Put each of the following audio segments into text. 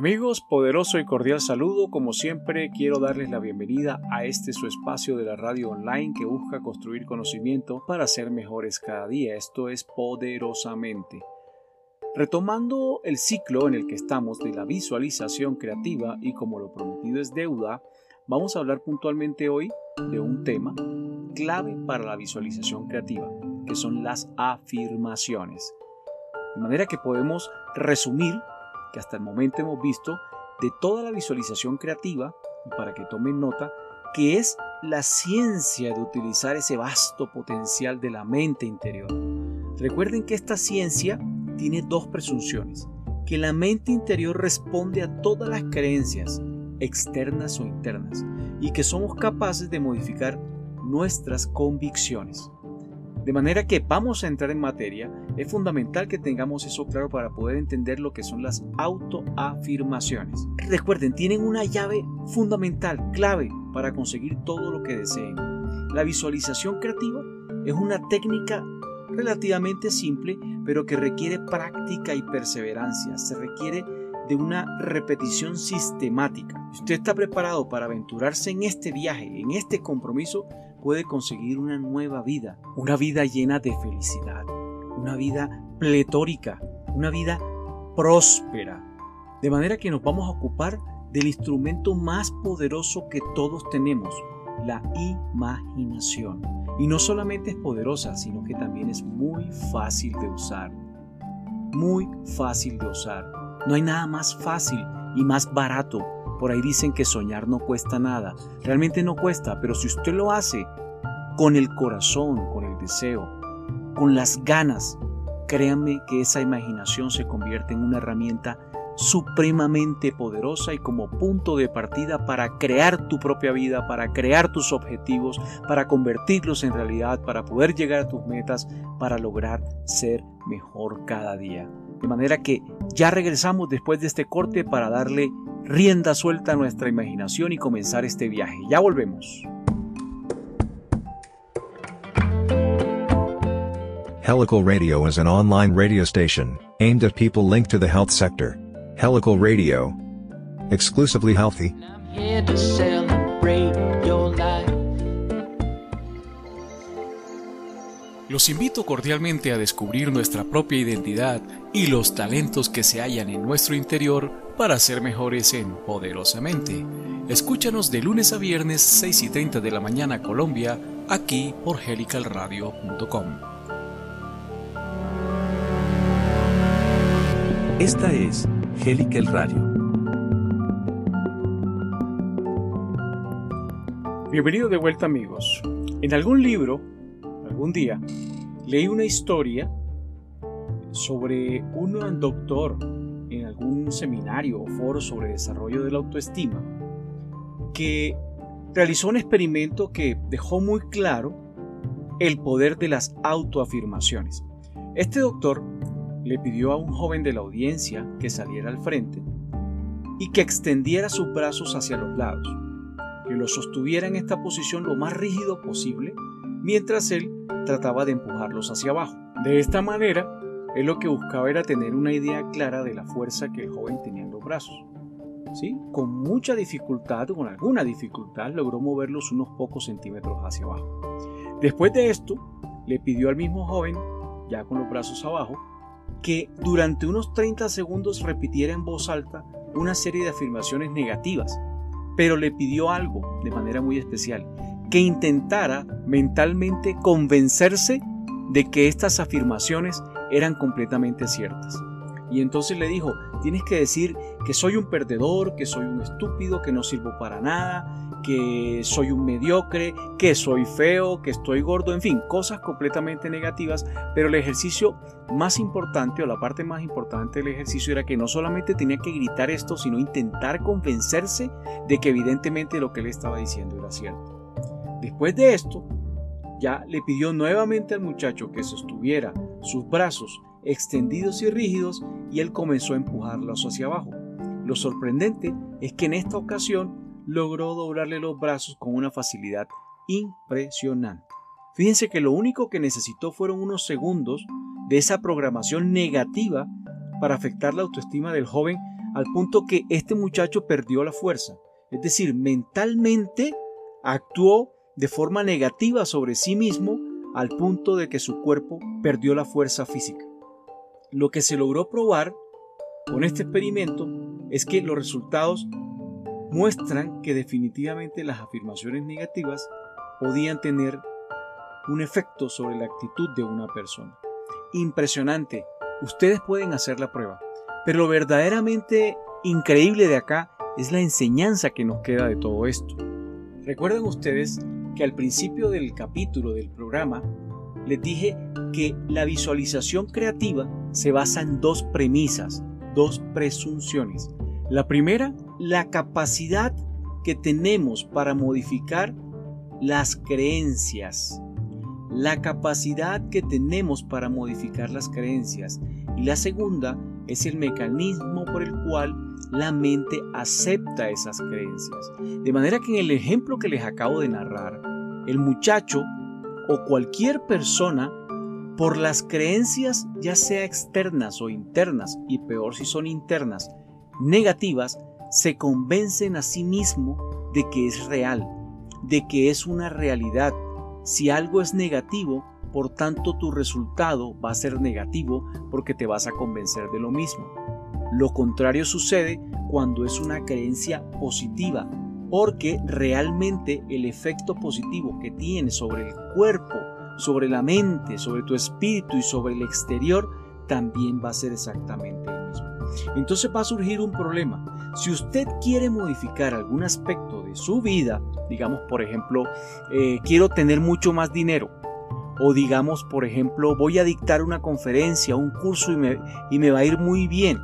Amigos, poderoso y cordial saludo. Como siempre, quiero darles la bienvenida a este su espacio de la radio online que busca construir conocimiento para ser mejores cada día. Esto es poderosamente. Retomando el ciclo en el que estamos de la visualización creativa y como lo prometido es deuda, vamos a hablar puntualmente hoy de un tema clave para la visualización creativa, que son las afirmaciones. De manera que podemos resumir que hasta el momento hemos visto de toda la visualización creativa, y para que tomen nota, que es la ciencia de utilizar ese vasto potencial de la mente interior. Recuerden que esta ciencia tiene dos presunciones, que la mente interior responde a todas las creencias, externas o internas, y que somos capaces de modificar nuestras convicciones. De manera que vamos a entrar en materia, es fundamental que tengamos eso claro para poder entender lo que son las autoafirmaciones. Recuerden, tienen una llave fundamental, clave, para conseguir todo lo que deseen. La visualización creativa es una técnica relativamente simple, pero que requiere práctica y perseverancia. Se requiere de una repetición sistemática. Si usted está preparado para aventurarse en este viaje, en este compromiso, puede conseguir una nueva vida, una vida llena de felicidad, una vida pletórica, una vida próspera. De manera que nos vamos a ocupar del instrumento más poderoso que todos tenemos, la imaginación. Y no solamente es poderosa, sino que también es muy fácil de usar. Muy fácil de usar. No hay nada más fácil y más barato por ahí dicen que soñar no cuesta nada. Realmente no cuesta, pero si usted lo hace con el corazón, con el deseo, con las ganas, créanme que esa imaginación se convierte en una herramienta supremamente poderosa y como punto de partida para crear tu propia vida, para crear tus objetivos, para convertirlos en realidad, para poder llegar a tus metas, para lograr ser mejor cada día. De manera que ya regresamos después de este corte para darle rienda suelta a nuestra imaginación y comenzar este viaje. Ya volvemos. Helical Radio is an online radio station aimed at people linked to the health sector. Helical Radio. Exclusively healthy. Los invito cordialmente a descubrir nuestra propia identidad y los talentos que se hallan en nuestro interior para ser mejores en Poderosamente. Escúchanos de lunes a viernes 6 y 30 de la mañana Colombia, aquí por helicalradio.com. Esta es Helical Radio. Bienvenido de vuelta amigos. En algún libro un día leí una historia sobre un doctor algún seminario o foro sobre desarrollo de la autoestima que realizó un experimento que dejó muy claro el poder de las autoafirmaciones. Este doctor le pidió a un joven de la audiencia que saliera al frente y que extendiera sus brazos hacia los lados, que lo sostuviera en esta posición lo más rígido posible, mientras él trataba de empujarlos hacia abajo. De esta manera, él lo que buscaba era tener una idea clara de la fuerza que el joven tenía en los brazos. ¿Sí? Con mucha dificultad, con alguna dificultad, logró moverlos unos pocos centímetros hacia abajo. Después de esto, le pidió al mismo joven, ya con los brazos abajo, que durante unos 30 segundos repitiera en voz alta una serie de afirmaciones negativas, pero le pidió algo de manera muy especial, que intentara mentalmente convencerse de que estas afirmaciones eran completamente ciertas. Y entonces le dijo, tienes que decir que soy un perdedor, que soy un estúpido, que no sirvo para nada, que soy un mediocre, que soy feo, que estoy gordo, en fin, cosas completamente negativas, pero el ejercicio más importante o la parte más importante del ejercicio era que no solamente tenía que gritar esto, sino intentar convencerse de que evidentemente lo que él estaba diciendo era cierto. Después de esto, ya le pidió nuevamente al muchacho que sostuviera sus brazos extendidos y rígidos y él comenzó a empujarlos hacia abajo. Lo sorprendente es que en esta ocasión logró doblarle los brazos con una facilidad impresionante. Fíjense que lo único que necesitó fueron unos segundos de esa programación negativa para afectar la autoestima del joven al punto que este muchacho perdió la fuerza. Es decir, mentalmente actuó de forma negativa sobre sí mismo al punto de que su cuerpo perdió la fuerza física. Lo que se logró probar con este experimento es que los resultados muestran que definitivamente las afirmaciones negativas podían tener un efecto sobre la actitud de una persona. Impresionante, ustedes pueden hacer la prueba, pero lo verdaderamente increíble de acá es la enseñanza que nos queda de todo esto. Recuerden ustedes que al principio del capítulo del programa les dije que la visualización creativa se basa en dos premisas, dos presunciones. La primera, la capacidad que tenemos para modificar las creencias. La capacidad que tenemos para modificar las creencias. Y la segunda es el mecanismo por el cual la mente acepta esas creencias. De manera que en el ejemplo que les acabo de narrar, el muchacho o cualquier persona por las creencias ya sea externas o internas, y peor si son internas, negativas, se convencen a sí mismo de que es real, de que es una realidad. Si algo es negativo, por tanto tu resultado va a ser negativo porque te vas a convencer de lo mismo. Lo contrario sucede cuando es una creencia positiva, porque realmente el efecto positivo que tiene sobre el cuerpo, sobre la mente, sobre tu espíritu y sobre el exterior, también va a ser exactamente el mismo. Entonces va a surgir un problema. Si usted quiere modificar algún aspecto de su vida, digamos por ejemplo, eh, quiero tener mucho más dinero, o digamos por ejemplo, voy a dictar una conferencia, un curso y me, y me va a ir muy bien.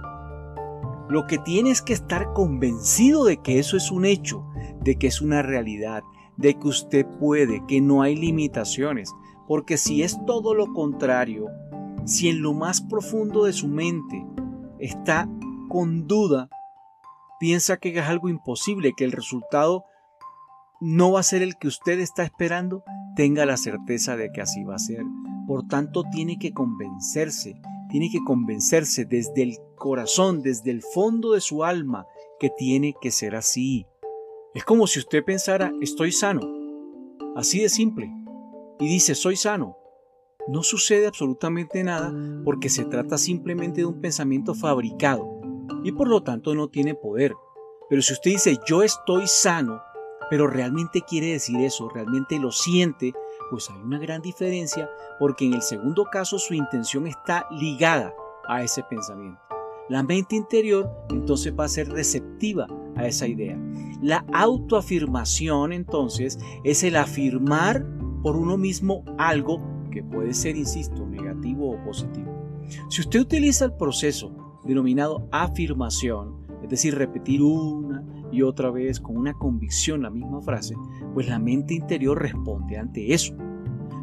Lo que tiene es que estar convencido de que eso es un hecho, de que es una realidad, de que usted puede, que no hay limitaciones. Porque si es todo lo contrario, si en lo más profundo de su mente está con duda, piensa que es algo imposible, que el resultado no va a ser el que usted está esperando, tenga la certeza de que así va a ser. Por tanto, tiene que convencerse, tiene que convencerse desde el corazón, desde el fondo de su alma, que tiene que ser así. Es como si usted pensara, estoy sano. Así de simple. Y dice, soy sano. No sucede absolutamente nada porque se trata simplemente de un pensamiento fabricado y por lo tanto no tiene poder. Pero si usted dice, yo estoy sano, pero realmente quiere decir eso, realmente lo siente, pues hay una gran diferencia porque en el segundo caso su intención está ligada a ese pensamiento. La mente interior entonces va a ser receptiva a esa idea. La autoafirmación entonces es el afirmar por uno mismo algo que puede ser, insisto, negativo o positivo. Si usted utiliza el proceso denominado afirmación, es decir, repetir una y otra vez con una convicción la misma frase, pues la mente interior responde ante eso.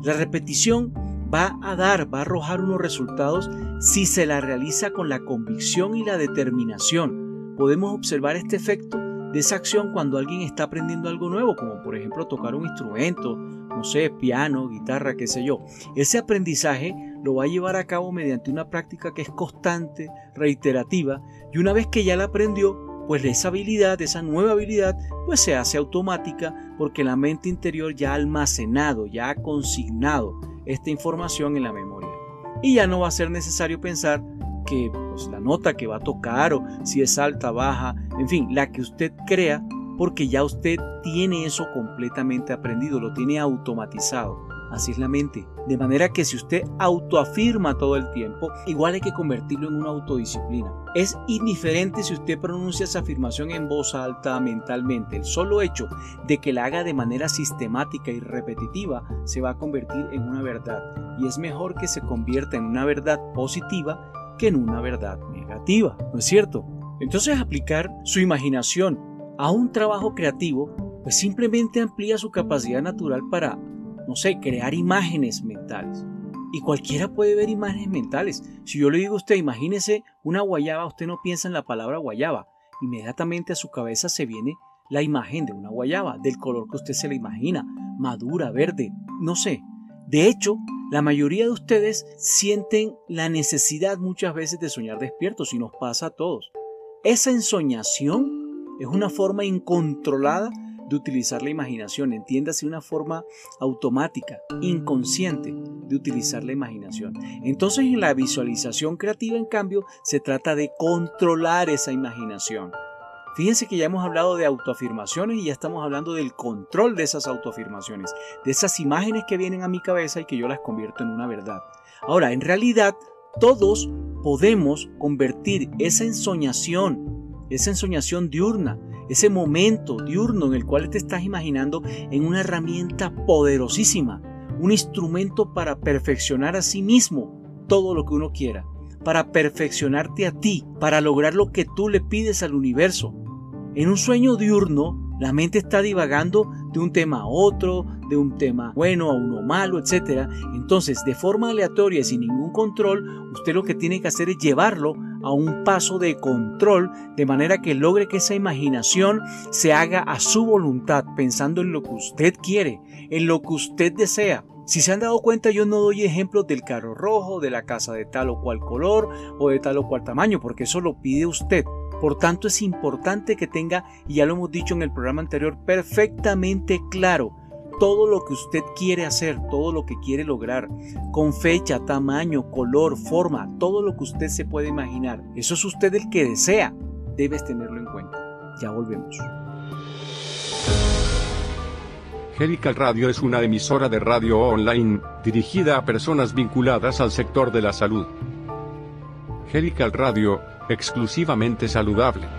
La repetición va a dar, va a arrojar unos resultados si se la realiza con la convicción y la determinación. Podemos observar este efecto de esa acción cuando alguien está aprendiendo algo nuevo, como por ejemplo tocar un instrumento, no sé, piano, guitarra, qué sé yo. Ese aprendizaje lo va a llevar a cabo mediante una práctica que es constante, reiterativa, y una vez que ya la aprendió, pues esa habilidad, esa nueva habilidad, pues se hace automática porque la mente interior ya ha almacenado, ya ha consignado esta información en la memoria. Y ya no va a ser necesario pensar que pues, la nota que va a tocar o si es alta, baja, en fin, la que usted crea, porque ya usted tiene eso completamente aprendido, lo tiene automatizado. Así es la mente. De manera que si usted autoafirma todo el tiempo, igual hay que convertirlo en una autodisciplina. Es indiferente si usted pronuncia esa afirmación en voz alta mentalmente. El solo hecho de que la haga de manera sistemática y repetitiva se va a convertir en una verdad. Y es mejor que se convierta en una verdad positiva que en una verdad negativa. ¿No es cierto? Entonces aplicar su imaginación a un trabajo creativo pues simplemente amplía su capacidad natural para no sé, crear imágenes mentales. Y cualquiera puede ver imágenes mentales. Si yo le digo a usted, imagínese una guayaba, usted no piensa en la palabra guayaba. Inmediatamente a su cabeza se viene la imagen de una guayaba, del color que usted se la imagina, madura, verde, no sé. De hecho, la mayoría de ustedes sienten la necesidad muchas veces de soñar despiertos y nos pasa a todos. Esa ensoñación es una forma incontrolada de utilizar la imaginación, entiéndase una forma automática, inconsciente de utilizar la imaginación. Entonces en la visualización creativa, en cambio, se trata de controlar esa imaginación. Fíjense que ya hemos hablado de autoafirmaciones y ya estamos hablando del control de esas autoafirmaciones, de esas imágenes que vienen a mi cabeza y que yo las convierto en una verdad. Ahora, en realidad, todos podemos convertir esa ensoñación, esa ensoñación diurna, ese momento diurno en el cual te estás imaginando en una herramienta poderosísima, un instrumento para perfeccionar a sí mismo todo lo que uno quiera, para perfeccionarte a ti, para lograr lo que tú le pides al universo. En un sueño diurno, la mente está divagando de un tema a otro, de un tema bueno a uno malo, etc. Entonces, de forma aleatoria y sin ningún control, usted lo que tiene que hacer es llevarlo a un paso de control de manera que logre que esa imaginación se haga a su voluntad, pensando en lo que usted quiere, en lo que usted desea. Si se han dado cuenta, yo no doy ejemplos del carro rojo, de la casa de tal o cual color o de tal o cual tamaño, porque eso lo pide usted. Por tanto, es importante que tenga, y ya lo hemos dicho en el programa anterior, perfectamente claro todo lo que usted quiere hacer, todo lo que quiere lograr, con fecha, tamaño, color, forma, todo lo que usted se puede imaginar. Eso es usted el que desea. Debes tenerlo en cuenta. Ya volvemos. Helical Radio es una emisora de radio online, dirigida a personas vinculadas al sector de la salud. Helical Radio, exclusivamente saludable.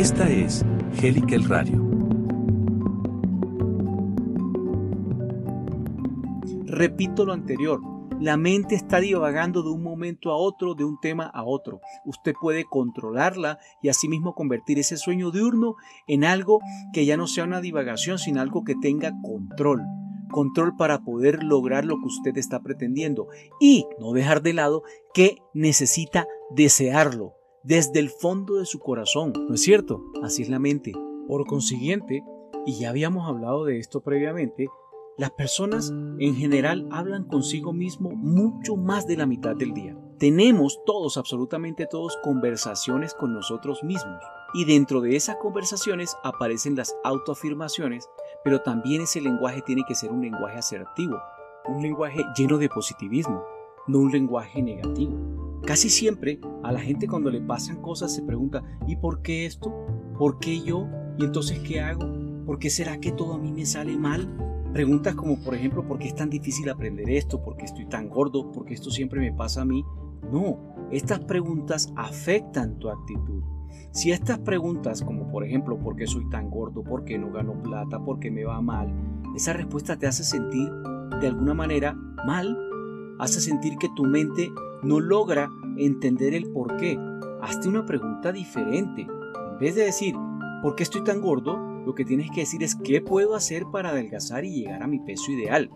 Esta es Helical Radio. Repito lo anterior, la mente está divagando de un momento a otro, de un tema a otro. Usted puede controlarla y asimismo convertir ese sueño diurno en algo que ya no sea una divagación, sino algo que tenga control. Control para poder lograr lo que usted está pretendiendo y no dejar de lado que necesita desearlo desde el fondo de su corazón. ¿No es cierto? Así es la mente. Por consiguiente, y ya habíamos hablado de esto previamente, las personas en general hablan consigo mismo mucho más de la mitad del día. Tenemos todos, absolutamente todos, conversaciones con nosotros mismos. Y dentro de esas conversaciones aparecen las autoafirmaciones, pero también ese lenguaje tiene que ser un lenguaje asertivo, un lenguaje lleno de positivismo, no un lenguaje negativo. Casi siempre a la gente cuando le pasan cosas se pregunta, ¿y por qué esto? ¿Por qué yo? ¿Y entonces qué hago? ¿Por qué será que todo a mí me sale mal? Preguntas como, por ejemplo, ¿por qué es tan difícil aprender esto? ¿Por qué estoy tan gordo? ¿Por qué esto siempre me pasa a mí? No, estas preguntas afectan tu actitud. Si estas preguntas, como por ejemplo, ¿por qué soy tan gordo? ¿Por qué no gano plata? ¿Por qué me va mal? Esa respuesta te hace sentir de alguna manera mal, hace sentir que tu mente no logra entender el por qué. Hazte una pregunta diferente. En vez de decir, ¿por qué estoy tan gordo? Lo que tienes que decir es qué puedo hacer para adelgazar y llegar a mi peso ideal.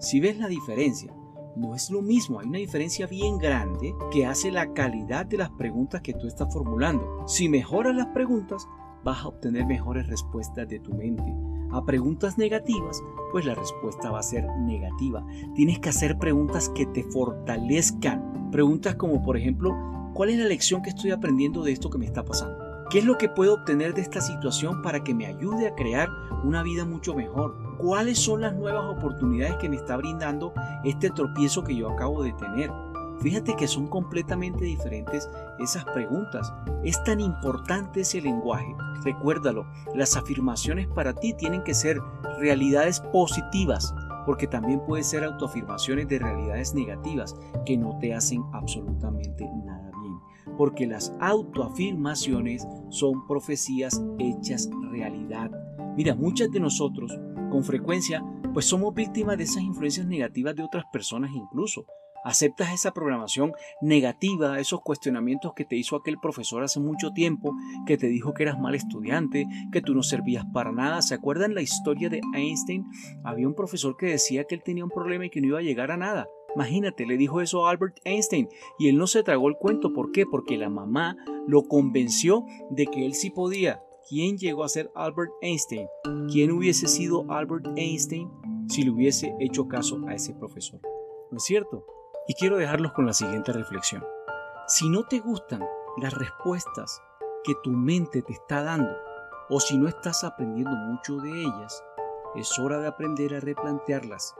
Si ves la diferencia, no es lo mismo, hay una diferencia bien grande que hace la calidad de las preguntas que tú estás formulando. Si mejoras las preguntas, vas a obtener mejores respuestas de tu mente. A preguntas negativas, pues la respuesta va a ser negativa. Tienes que hacer preguntas que te fortalezcan. Preguntas como, por ejemplo, ¿cuál es la lección que estoy aprendiendo de esto que me está pasando? ¿Qué es lo que puedo obtener de esta situación para que me ayude a crear una vida mucho mejor? ¿Cuáles son las nuevas oportunidades que me está brindando este tropiezo que yo acabo de tener? Fíjate que son completamente diferentes esas preguntas. Es tan importante ese lenguaje. Recuérdalo, las afirmaciones para ti tienen que ser realidades positivas, porque también pueden ser autoafirmaciones de realidades negativas que no te hacen absolutamente nada porque las autoafirmaciones son profecías hechas realidad. Mira, muchas de nosotros, con frecuencia, pues somos víctimas de esas influencias negativas de otras personas incluso. Aceptas esa programación negativa, esos cuestionamientos que te hizo aquel profesor hace mucho tiempo, que te dijo que eras mal estudiante, que tú no servías para nada. ¿Se acuerdan la historia de Einstein? Había un profesor que decía que él tenía un problema y que no iba a llegar a nada. Imagínate, le dijo eso a Albert Einstein y él no se tragó el cuento. ¿Por qué? Porque la mamá lo convenció de que él sí podía ¿Quién llegó a ser Albert Einstein? ¿Quién hubiese sido Albert Einstein si le hubiese hecho caso a ese profesor? ¿No es cierto? Y quiero dejarlos con la siguiente reflexión. Si no te gustan las respuestas que tu mente te está dando, o si no estás aprendiendo mucho de ellas, es hora de aprender a replantearlas.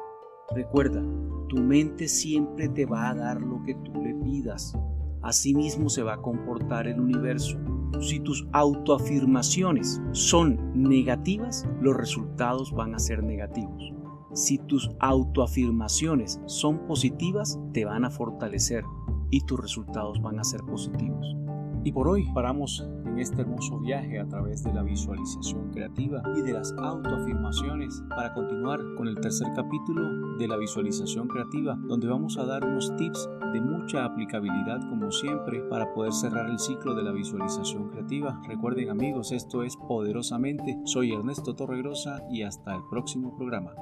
Recuerda, tu mente siempre te va a dar lo que tú le pidas. Asimismo se va a comportar el universo. Si tus autoafirmaciones son negativas, los resultados van a ser negativos. Si tus autoafirmaciones son positivas, te van a fortalecer y tus resultados van a ser positivos. Y por hoy paramos en este hermoso viaje a través de la visualización creativa y de las autoafirmaciones para continuar con el tercer capítulo de la visualización creativa, donde vamos a dar unos tips de mucha aplicabilidad como siempre para poder cerrar el ciclo de la visualización creativa. Recuerden amigos, esto es Poderosamente. Soy Ernesto Torregrosa y hasta el próximo programa.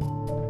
you